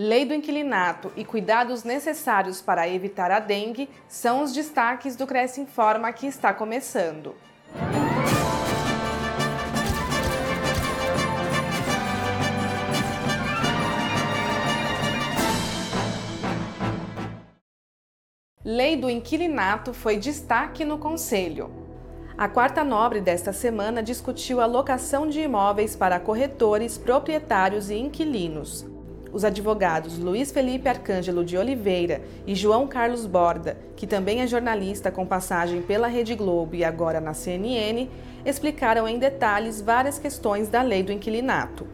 Lei do inquilinato e cuidados necessários para evitar a dengue são os destaques do Cresce Informa que está começando. Lei do inquilinato foi destaque no Conselho. A quarta nobre desta semana discutiu a locação de imóveis para corretores, proprietários e inquilinos. Os advogados Luiz Felipe Arcângelo de Oliveira e João Carlos Borda, que também é jornalista com passagem pela Rede Globo e agora na CNN, explicaram em detalhes várias questões da lei do inquilinato.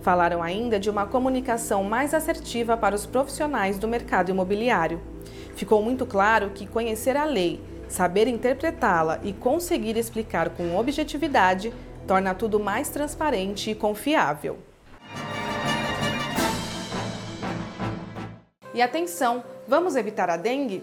Falaram ainda de uma comunicação mais assertiva para os profissionais do mercado imobiliário. Ficou muito claro que conhecer a lei, saber interpretá-la e conseguir explicar com objetividade torna tudo mais transparente e confiável. E atenção, vamos evitar a dengue?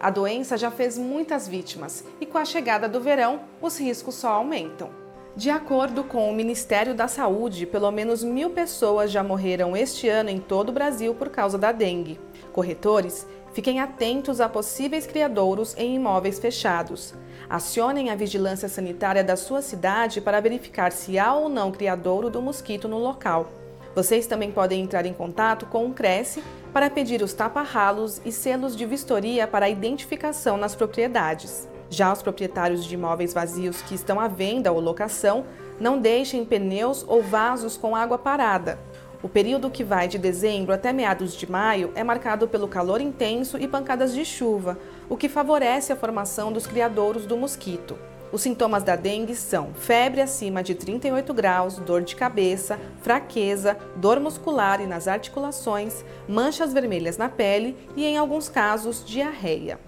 A doença já fez muitas vítimas e com a chegada do verão, os riscos só aumentam. De acordo com o Ministério da Saúde, pelo menos mil pessoas já morreram este ano em todo o Brasil por causa da dengue. Corretores Fiquem atentos a possíveis criadouros em imóveis fechados. Acionem a vigilância sanitária da sua cidade para verificar se há ou não criadouro do mosquito no local. Vocês também podem entrar em contato com o Cresce para pedir os tapa-ralos e selos de vistoria para identificação nas propriedades. Já os proprietários de imóveis vazios que estão à venda ou locação, não deixem pneus ou vasos com água parada. O período que vai de dezembro até meados de maio é marcado pelo calor intenso e pancadas de chuva, o que favorece a formação dos criadouros do mosquito. Os sintomas da dengue são febre acima de 38 graus, dor de cabeça, fraqueza, dor muscular e nas articulações, manchas vermelhas na pele e, em alguns casos, diarreia.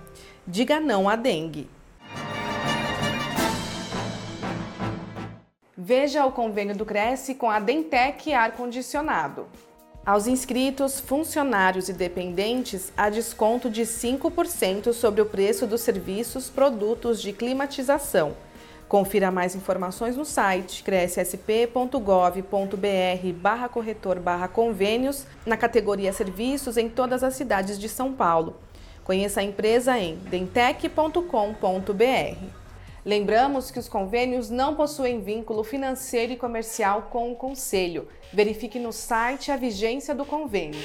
Diga não à dengue. Veja o convênio do Cresce com a Dentec Ar Condicionado. Aos inscritos, funcionários e dependentes, há desconto de 5% sobre o preço dos serviços produtos de climatização. Confira mais informações no site crescsp.gov.br barra corretor barra convênios na categoria Serviços em todas as cidades de São Paulo. Conheça a empresa em dentec.com.br. Lembramos que os convênios não possuem vínculo financeiro e comercial com o Conselho. Verifique no site a vigência do convênio.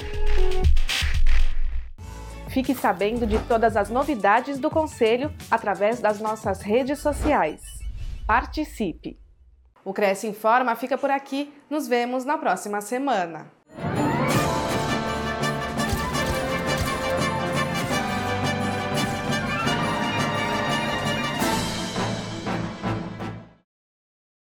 Fique sabendo de todas as novidades do Conselho através das nossas redes sociais. Participe! O Cresce Informa fica por aqui. Nos vemos na próxima semana.